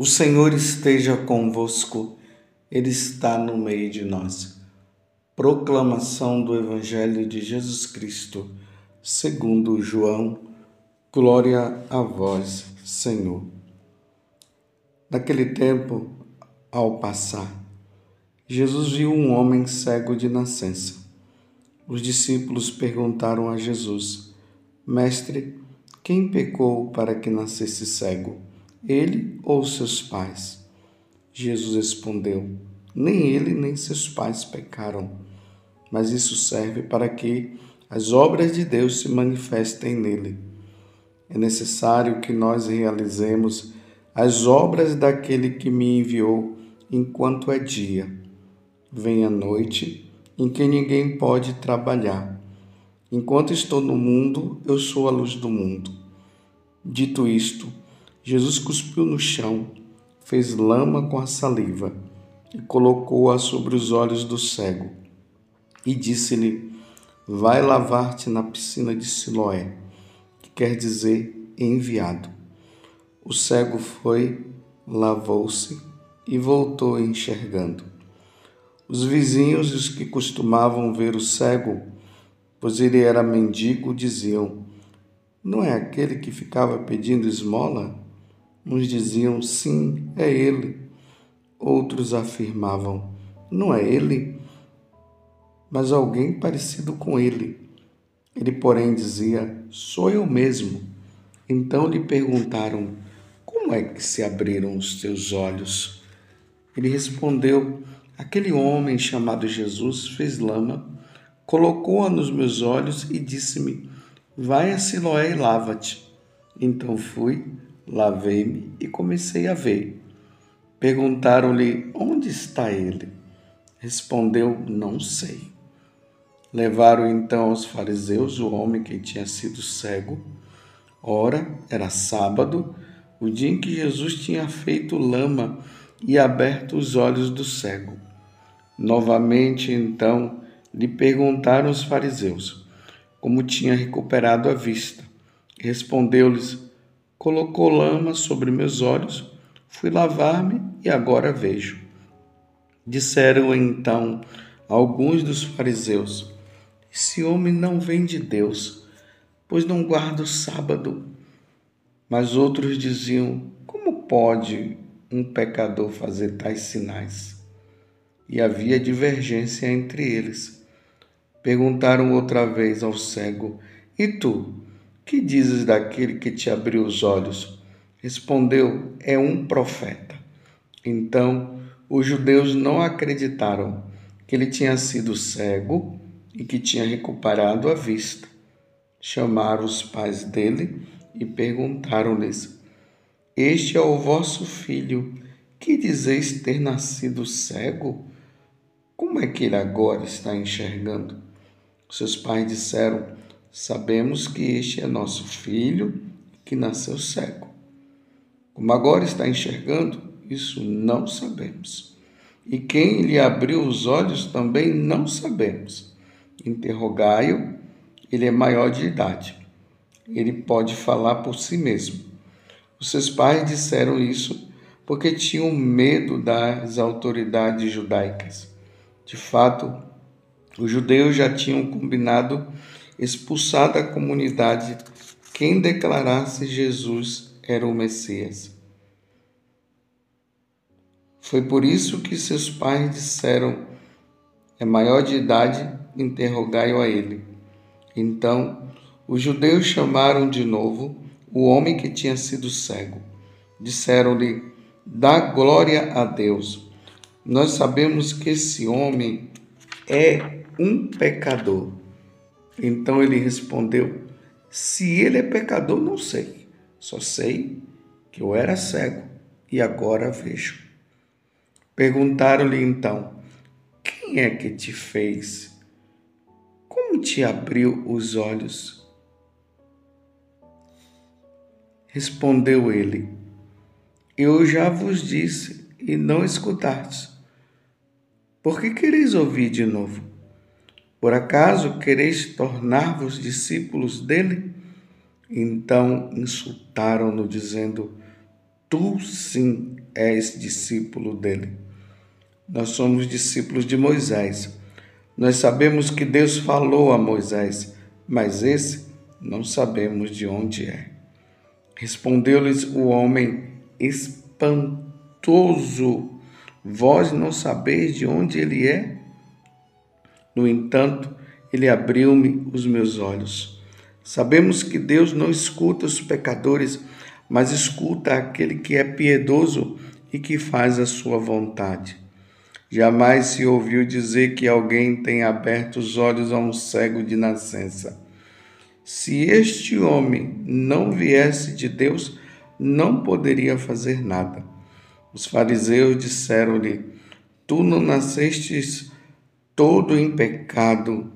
O Senhor esteja convosco, Ele está no meio de nós. Proclamação do Evangelho de Jesus Cristo, segundo João. Glória a vós, Senhor. Naquele tempo, ao passar, Jesus viu um homem cego de nascença. Os discípulos perguntaram a Jesus: Mestre, quem pecou para que nascesse cego? Ele ou seus pais? Jesus respondeu: Nem ele nem seus pais pecaram, mas isso serve para que as obras de Deus se manifestem nele. É necessário que nós realizemos as obras daquele que me enviou enquanto é dia. Vem a noite em que ninguém pode trabalhar. Enquanto estou no mundo, eu sou a luz do mundo. Dito isto, Jesus cuspiu no chão, fez lama com a saliva e colocou-a sobre os olhos do cego. E disse-lhe: Vai lavar-te na piscina de Siloé, que quer dizer enviado. O cego foi, lavou-se e voltou enxergando. Os vizinhos e os que costumavam ver o cego, pois ele era mendigo, diziam: Não é aquele que ficava pedindo esmola? Uns diziam, sim, é ele. Outros afirmavam, não é ele, mas alguém parecido com ele. Ele, porém, dizia, sou eu mesmo. Então lhe perguntaram, como é que se abriram os teus olhos? Ele respondeu, aquele homem chamado Jesus fez lama, colocou-a nos meus olhos e disse-me, vai a Siloé e lava-te. Então fui lavei-me e comecei a ver. Perguntaram-lhe: Onde está ele? Respondeu: Não sei. Levaram então aos fariseus o homem que tinha sido cego. Ora, era sábado, o dia em que Jesus tinha feito lama e aberto os olhos do cego. Novamente, então, lhe perguntaram os fariseus como tinha recuperado a vista. Respondeu-lhes: colocou lama sobre meus olhos, fui lavar-me e agora vejo. Disseram então alguns dos fariseus: Esse homem não vem de Deus, pois não guarda o sábado. Mas outros diziam: Como pode um pecador fazer tais sinais? E havia divergência entre eles. Perguntaram outra vez ao cego: E tu? Que dizes daquele que te abriu os olhos? Respondeu: É um profeta. Então os judeus não acreditaram que ele tinha sido cego e que tinha recuperado a vista. Chamaram os pais dele e perguntaram-lhes: Este é o vosso filho, que dizeis ter nascido cego? Como é que ele agora está enxergando? Seus pais disseram: Sabemos que este é nosso filho que nasceu cego. Como agora está enxergando, isso não sabemos. E quem lhe abriu os olhos também não sabemos. Interrogai-o, ele é maior de idade. Ele pode falar por si mesmo. Os seus pais disseram isso porque tinham medo das autoridades judaicas. De fato, os judeus já tinham combinado expulsar da comunidade quem declarasse Jesus era o Messias. Foi por isso que seus pais disseram: É maior de idade, interrogai-o a ele. Então, os judeus chamaram de novo o homem que tinha sido cego. Disseram-lhe: Dá glória a Deus. Nós sabemos que esse homem é um pecador. Então ele respondeu: Se ele é pecador, não sei. Só sei que eu era cego e agora vejo. Perguntaram-lhe então: Quem é que te fez? Como te abriu os olhos? Respondeu ele: Eu já vos disse e não escutastes. Por que quereis ouvir de novo? Por acaso quereis tornar-vos discípulos dele? Então insultaram-no, dizendo: Tu sim és discípulo dele. Nós somos discípulos de Moisés. Nós sabemos que Deus falou a Moisés, mas esse não sabemos de onde é. Respondeu-lhes o homem espantoso: Vós não sabeis de onde ele é? No entanto, ele abriu-me os meus olhos. Sabemos que Deus não escuta os pecadores, mas escuta aquele que é piedoso e que faz a sua vontade. Jamais se ouviu dizer que alguém tem aberto os olhos a um cego de nascença. Se este homem não viesse de Deus, não poderia fazer nada. Os fariseus disseram-lhe: Tu não nascestes todo em pecado.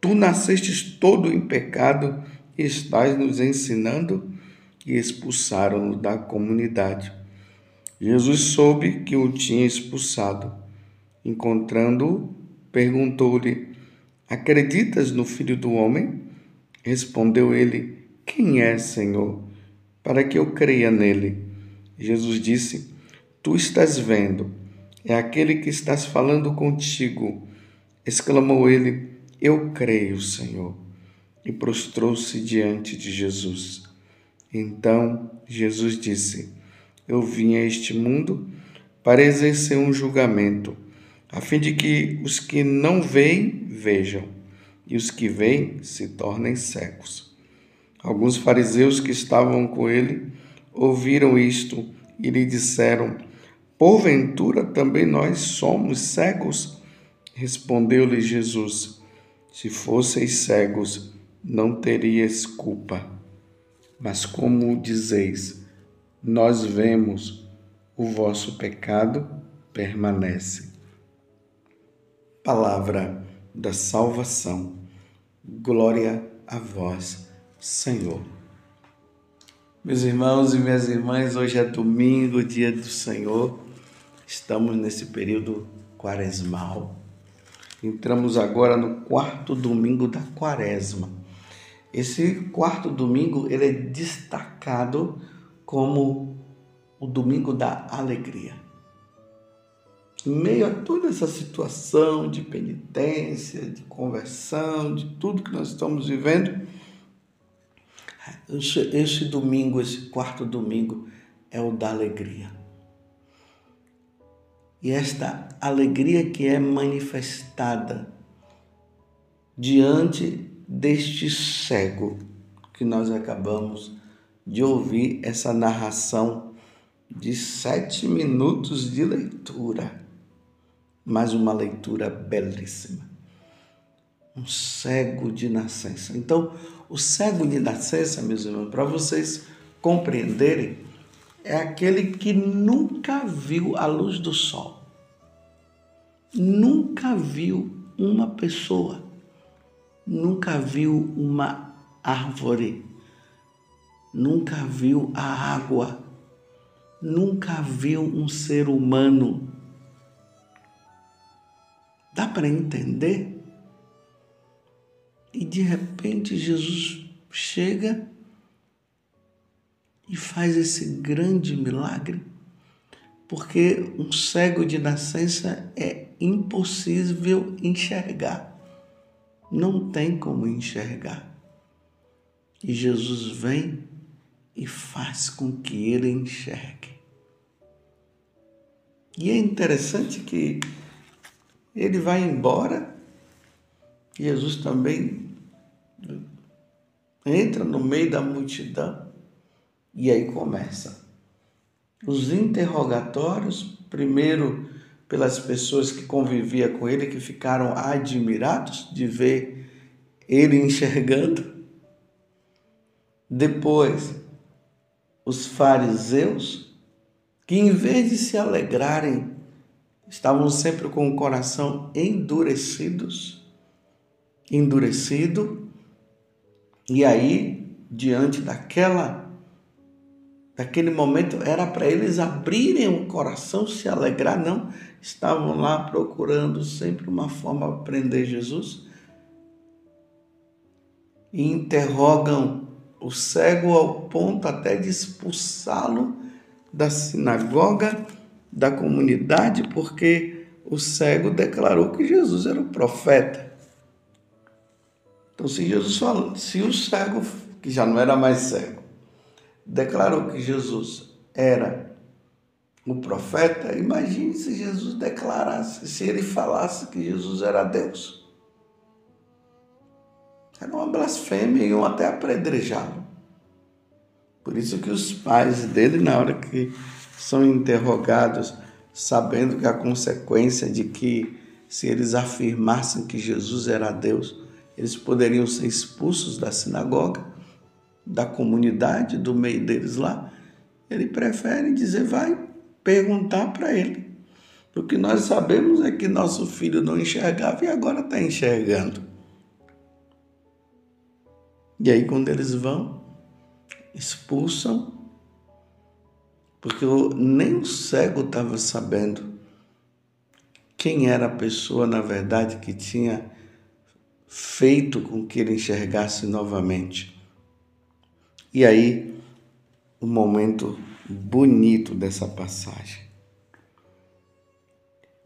Tu nascestes todo em pecado e estás nos ensinando? E expulsaram-no da comunidade. Jesus soube que o tinha expulsado. Encontrando-o, perguntou-lhe: Acreditas no Filho do Homem? Respondeu ele: Quem é, Senhor, para que eu creia nele? Jesus disse: Tu estás vendo, é aquele que estás falando contigo. Exclamou ele: Eu creio, Senhor. E prostrou-se diante de Jesus. Então Jesus disse: Eu vim a este mundo para exercer um julgamento, a fim de que os que não veem vejam, e os que veem se tornem cegos. Alguns fariseus que estavam com ele ouviram isto e lhe disseram: Porventura também nós somos cegos? Respondeu-lhe Jesus: Se fosseis cegos, não teríeis culpa. Mas como dizeis, nós vemos, o vosso pecado permanece. Palavra da salvação. Glória a vós, Senhor. Meus irmãos e minhas irmãs, hoje é domingo, dia do Senhor. Estamos nesse período quaresmal Entramos agora no quarto domingo da quaresma. Esse quarto domingo ele é destacado como o domingo da alegria. Em meio a toda essa situação de penitência, de conversão, de tudo que nós estamos vivendo, esse, esse domingo, esse quarto domingo, é o da alegria e esta alegria que é manifestada diante deste cego que nós acabamos de ouvir essa narração de sete minutos de leitura, mas uma leitura belíssima. Um cego de nascença. Então, o cego de nascença, meus irmãos, para vocês compreenderem, é aquele que nunca viu a luz do sol, nunca viu uma pessoa, nunca viu uma árvore, nunca viu a água, nunca viu um ser humano. Dá para entender? E de repente Jesus chega e faz esse grande milagre, porque um cego de nascença é impossível enxergar. Não tem como enxergar. E Jesus vem e faz com que ele enxergue. E é interessante que ele vai embora, Jesus também entra no meio da multidão e aí começa os interrogatórios, primeiro pelas pessoas que conviviam com ele, que ficaram admirados de ver ele enxergando. Depois, os fariseus, que em vez de se alegrarem, estavam sempre com o coração endurecidos, endurecido, e aí, diante daquela Naquele momento era para eles abrirem o coração, se alegrar, não. Estavam lá procurando sempre uma forma de prender Jesus. E interrogam o cego ao ponto até de expulsá-lo da sinagoga, da comunidade, porque o cego declarou que Jesus era o profeta. Então, se Jesus falou, se o cego, que já não era mais cego, declarou que Jesus era o profeta, imagine se Jesus declarasse, se ele falasse que Jesus era Deus. Era uma blasfêmia e iam até apredrejá-lo. Por isso que os pais dele, na hora que são interrogados, sabendo que a consequência de que se eles afirmassem que Jesus era Deus, eles poderiam ser expulsos da sinagoga, da comunidade, do meio deles lá. Ele prefere dizer, vai perguntar para ele. O que nós sabemos é que nosso filho não enxergava e agora está enxergando. E aí, quando eles vão, expulsam, porque nem o cego estava sabendo quem era a pessoa, na verdade, que tinha feito com que ele enxergasse novamente. E aí, o momento bonito dessa passagem.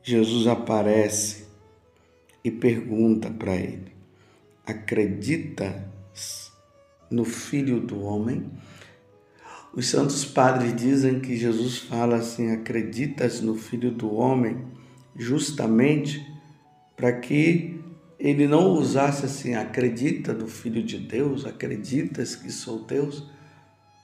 Jesus aparece e pergunta para ele: Acreditas no Filho do Homem? Os santos padres dizem que Jesus fala assim: Acreditas no Filho do Homem? Justamente para que ele não usasse assim, acredita no Filho de Deus, acreditas que sou Deus,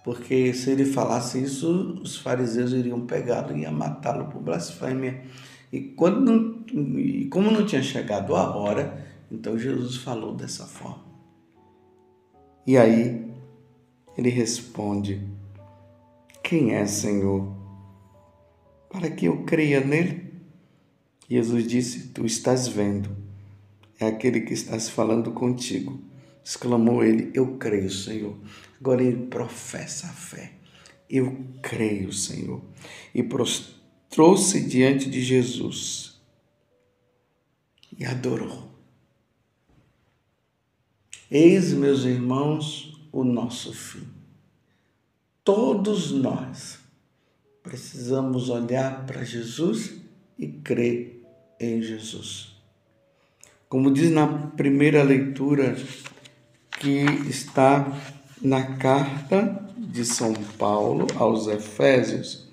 porque se ele falasse isso, os fariseus iriam pegá-lo e ia matá-lo por blasfêmia. E, quando não, e como não tinha chegado a hora, então Jesus falou dessa forma. E aí ele responde: Quem é, Senhor? Para que eu creia nele? Jesus disse: Tu estás vendo é aquele que está se falando contigo. Exclamou ele: Eu creio, Senhor. Agora ele professa a fé. Eu creio, Senhor. E prostrou-se diante de Jesus e adorou. Eis, meus irmãos, o nosso fim. Todos nós precisamos olhar para Jesus e crer em Jesus. Como diz na primeira leitura que está na carta de São Paulo aos Efésios,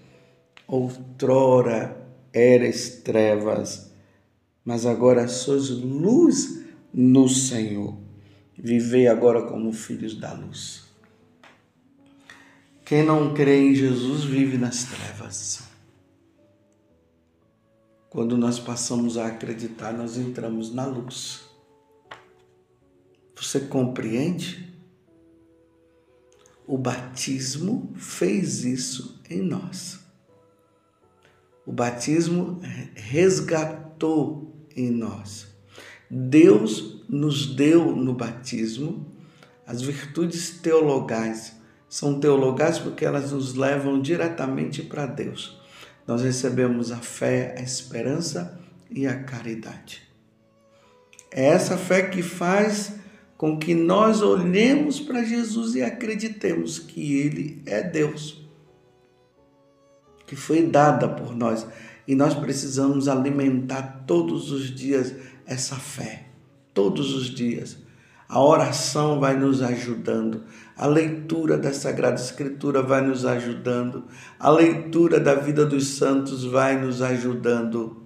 outrora eres trevas, mas agora sois luz no Senhor. Vivei agora como filhos da luz. Quem não crê em Jesus vive nas trevas. Quando nós passamos a acreditar, nós entramos na luz. Você compreende? O batismo fez isso em nós. O batismo resgatou em nós. Deus nos deu no batismo as virtudes teologais. São teologais porque elas nos levam diretamente para Deus nós recebemos a fé, a esperança e a caridade. É essa fé que faz com que nós olhemos para Jesus e acreditemos que Ele é Deus, que foi dada por nós. E nós precisamos alimentar todos os dias essa fé, todos os dias. A oração vai nos ajudando, a leitura da Sagrada Escritura vai nos ajudando, a leitura da vida dos santos vai nos ajudando.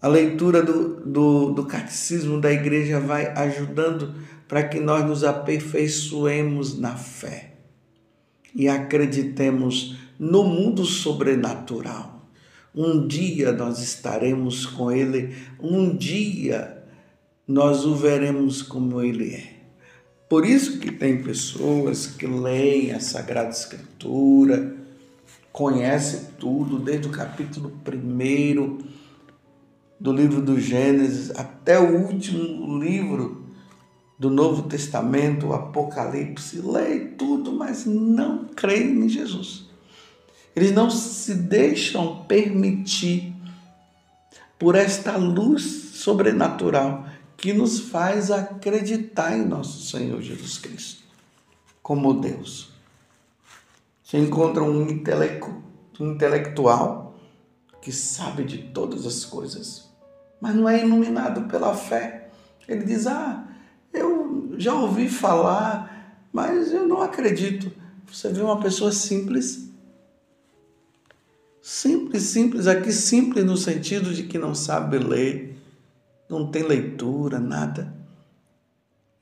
A leitura do, do, do catecismo da igreja vai ajudando para que nós nos aperfeiçoemos na fé e acreditemos no mundo sobrenatural. Um dia nós estaremos com Ele, um dia nós o veremos como ele é. Por isso que tem pessoas que leem a Sagrada Escritura, conhecem tudo, desde o capítulo 1 do livro do Gênesis até o último livro do Novo Testamento, o Apocalipse, leem tudo, mas não creem em Jesus. Eles não se deixam permitir por esta luz sobrenatural que nos faz acreditar em nosso Senhor Jesus Cristo como Deus. Você encontra um, intelectual que sabe de todas as coisas, mas não é iluminado pela fé. Ele diz: Ah, eu já ouvi falar, mas eu não acredito. Você vê uma pessoa simples, simples, simples, aqui simples no sentido de que não sabe ler, não tem leitura, nada.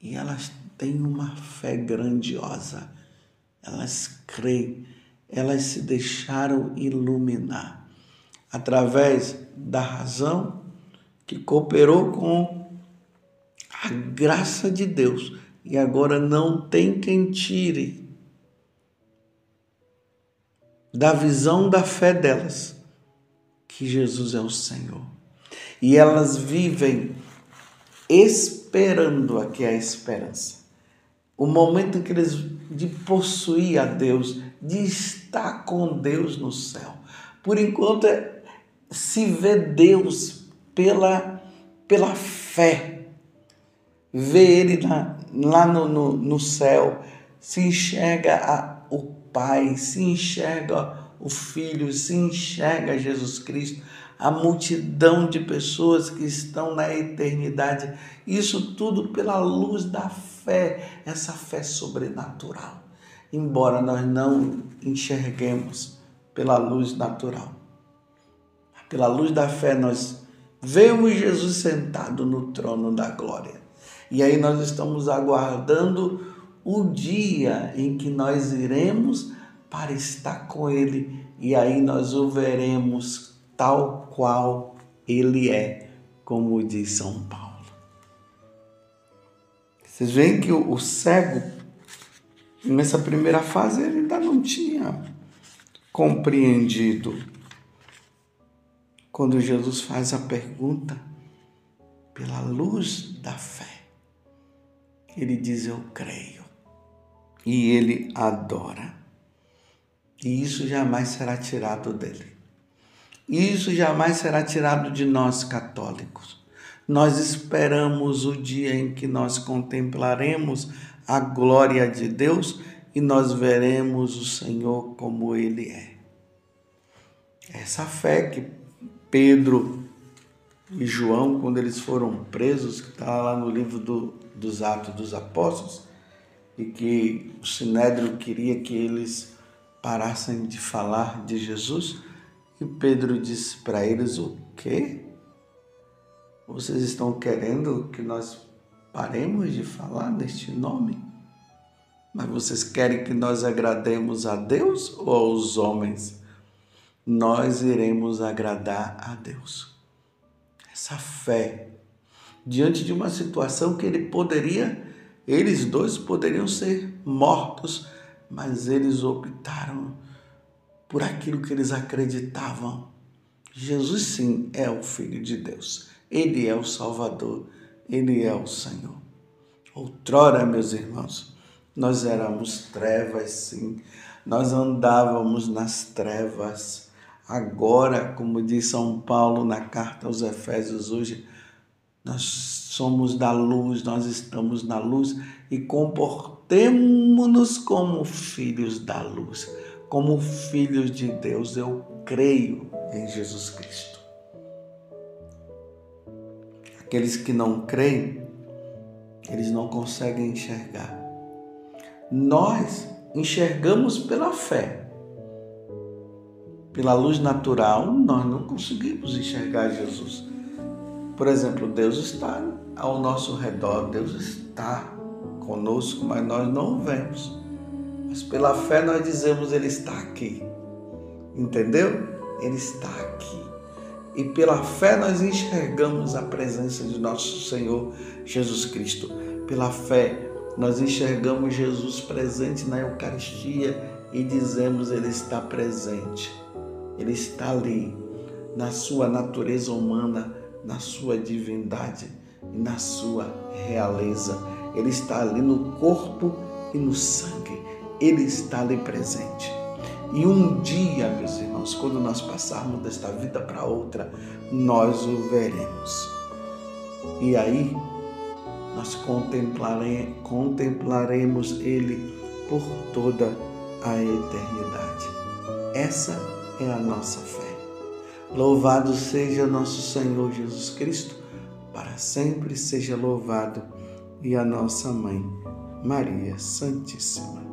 E elas têm uma fé grandiosa elas creem, elas se deixaram iluminar através da razão que cooperou com a graça de Deus e agora não tem quem tire da visão da fé delas que Jesus é o Senhor. E elas vivem esperando aqui a esperança. O momento em que eles de possuir a Deus, de estar com Deus no céu. Por enquanto é se vê Deus pela, pela fé, vê Ele na, lá no, no, no céu, se enxerga a, o Pai, se enxerga o Filho, se enxerga Jesus Cristo a multidão de pessoas que estão na eternidade. Isso tudo pela luz da fé, essa fé sobrenatural. Embora nós não enxerguemos pela luz natural. Pela luz da fé, nós vemos Jesus sentado no trono da glória. E aí nós estamos aguardando o dia em que nós iremos para estar com Ele. E aí nós o veremos tal qual ele é, como diz São Paulo. Vocês veem que o, cego, nessa primeira fase, ele ainda não tinha compreendido. Quando Jesus faz a pergunta, pela luz da fé, ele diz: Eu creio. E ele adora. E isso jamais será tirado dele. Isso jamais será tirado de nós católicos. Nós esperamos o dia em que nós contemplaremos a glória de Deus e nós veremos o Senhor como Ele é. Essa fé que Pedro e João, quando eles foram presos, que está lá no livro do, dos Atos dos Apóstolos, e que o Sinédrio queria que eles parassem de falar de Jesus, e Pedro disse para eles: O quê? Vocês estão querendo que nós paremos de falar neste nome? Mas vocês querem que nós agrademos a Deus ou aos homens? Nós iremos agradar a Deus. Essa fé, diante de uma situação que ele poderia, eles dois poderiam ser mortos, mas eles optaram por aquilo que eles acreditavam. Jesus, sim, é o Filho de Deus. Ele é o Salvador. Ele é o Senhor. Outrora, meus irmãos, nós éramos trevas, sim. Nós andávamos nas trevas. Agora, como diz São Paulo na carta aos Efésios hoje, nós somos da luz, nós estamos na luz e comportemos-nos como filhos da luz como filhos de Deus, eu creio em Jesus Cristo. Aqueles que não creem, eles não conseguem enxergar. Nós enxergamos pela fé. Pela luz natural, nós não conseguimos enxergar Jesus. Por exemplo, Deus está ao nosso redor, Deus está conosco, mas nós não vemos. Mas pela fé nós dizemos: Ele está aqui. Entendeu? Ele está aqui. E pela fé nós enxergamos a presença de nosso Senhor Jesus Cristo. Pela fé nós enxergamos Jesus presente na Eucaristia e dizemos: Ele está presente. Ele está ali, na sua natureza humana, na sua divindade e na sua realeza. Ele está ali no corpo e no sangue ele está ali presente. E um dia, meus irmãos, quando nós passarmos desta vida para outra, nós o veremos. E aí nós contemplare, contemplaremos Ele por toda a eternidade. Essa é a nossa fé. Louvado seja nosso Senhor Jesus Cristo, para sempre seja louvado, e a nossa mãe, Maria Santíssima.